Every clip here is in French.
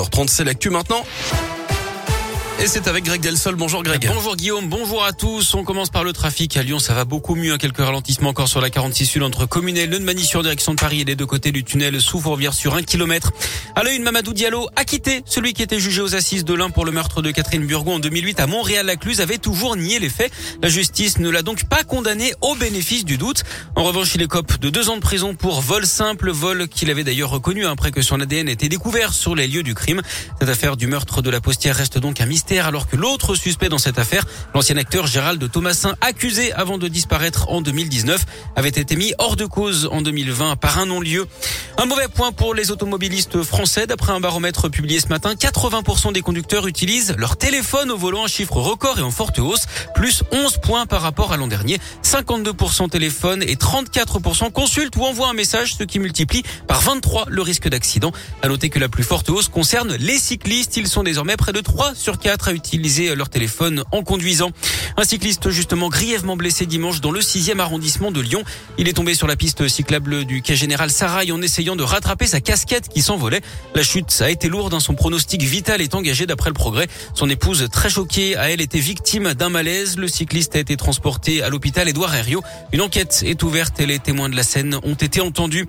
9h30, c'est l'actu maintenant. Et c'est avec Greg Delsol. Bonjour Greg. Bonjour Guillaume, bonjour à tous. On commence par le trafic. À Lyon, ça va beaucoup mieux. Quelques ralentissements encore sur la 46 Sud entre Commune et Mani sur direction de Paris et les deux côtés du tunnel sous Fourvière sur un kilomètre. À l'œil, Mamadou Diallo a quitté. Celui qui était jugé aux assises de l'Ain pour le meurtre de Catherine Burgon en 2008 à Montréal-Lacluse avait toujours nié les faits. La justice ne l'a donc pas condamné au bénéfice du doute. En revanche, il écope de deux ans de prison pour vol simple, vol qu'il avait d'ailleurs reconnu après que son ADN était découvert sur les lieux du crime. Cette affaire du meurtre de la postière reste donc un mystère alors que l'autre suspect dans cette affaire, l'ancien acteur Gérald Thomasin, accusé avant de disparaître en 2019, avait été mis hors de cause en 2020 par un non-lieu. Un mauvais point pour les automobilistes français. D'après un baromètre publié ce matin, 80% des conducteurs utilisent leur téléphone au volant, un chiffre record et en forte hausse, plus 11 points par rapport à l'an dernier. 52% téléphone et 34% consultent ou envoient un message, ce qui multiplie par 23 le risque d'accident. À noter que la plus forte hausse concerne les cyclistes. Ils sont désormais près de 3 sur 4 à utiliser leur téléphone en conduisant. Un cycliste justement grièvement blessé dimanche dans le 6e arrondissement de Lyon. Il est tombé sur la piste cyclable du quai général Sarail en essayant de rattraper sa casquette qui s'envolait. La chute a été lourde, hein. son pronostic vital est engagé d'après le progrès. Son épouse, très choquée, a elle été victime d'un malaise. Le cycliste a été transporté à l'hôpital Édouard Herriot. Une enquête est ouverte et les témoins de la scène ont été entendus.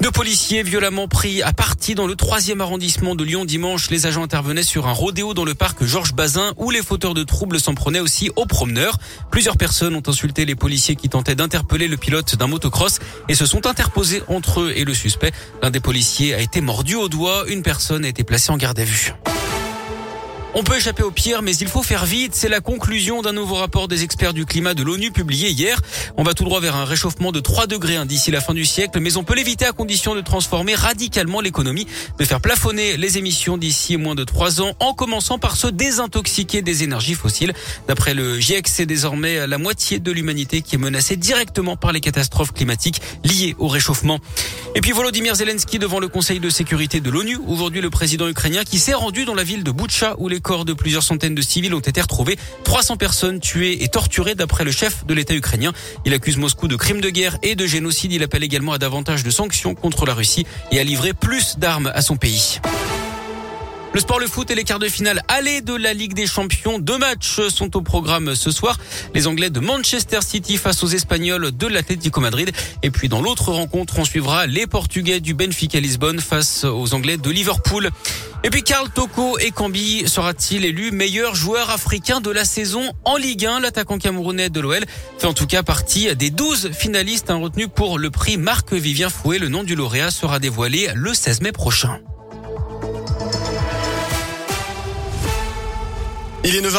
Deux policiers violemment pris à partie dans le troisième arrondissement de Lyon dimanche. Les agents intervenaient sur un rodéo dans le parc Georges Bazin où les fauteurs de troubles s'en prenaient aussi aux promeneurs. Plusieurs personnes ont insulté les policiers qui tentaient d'interpeller le pilote d'un motocross et se sont interposés entre eux et le suspect. L'un des policiers a été mordu au doigt. Une personne a été placée en garde à vue. On peut échapper au pire, mais il faut faire vite. C'est la conclusion d'un nouveau rapport des experts du climat de l'ONU publié hier. On va tout droit vers un réchauffement de 3 degrés hein, d'ici la fin du siècle, mais on peut l'éviter à condition de transformer radicalement l'économie, de faire plafonner les émissions d'ici moins de 3 ans, en commençant par se désintoxiquer des énergies fossiles. D'après le GIEC, c'est désormais la moitié de l'humanité qui est menacée directement par les catastrophes climatiques liées au réchauffement. Et puis Volodymyr Zelensky devant le Conseil de sécurité de l'ONU. Aujourd'hui, le président ukrainien qui s'est rendu dans la ville de Boutcha où les les corps de plusieurs centaines de civils ont été retrouvés. 300 personnes tuées et torturées d'après le chef de l'État ukrainien. Il accuse Moscou de crimes de guerre et de génocide. Il appelle également à davantage de sanctions contre la Russie et à livrer plus d'armes à son pays. Le sport, le foot et les quarts de finale aller de la Ligue des Champions. Deux matchs sont au programme ce soir. Les Anglais de Manchester City face aux Espagnols de l'Atlético Madrid. Et puis dans l'autre rencontre, on suivra les Portugais du Benfica Lisbonne face aux Anglais de Liverpool. Et puis Karl Toko et Cambi sera-t-il élu meilleur joueur africain de la saison en Ligue 1 L'attaquant camerounais de l'OL fait en tout cas partie des 12 finalistes retenus pour le prix Marc-Vivien Fouet. Le nom du lauréat sera dévoilé le 16 mai prochain. Il est 9h.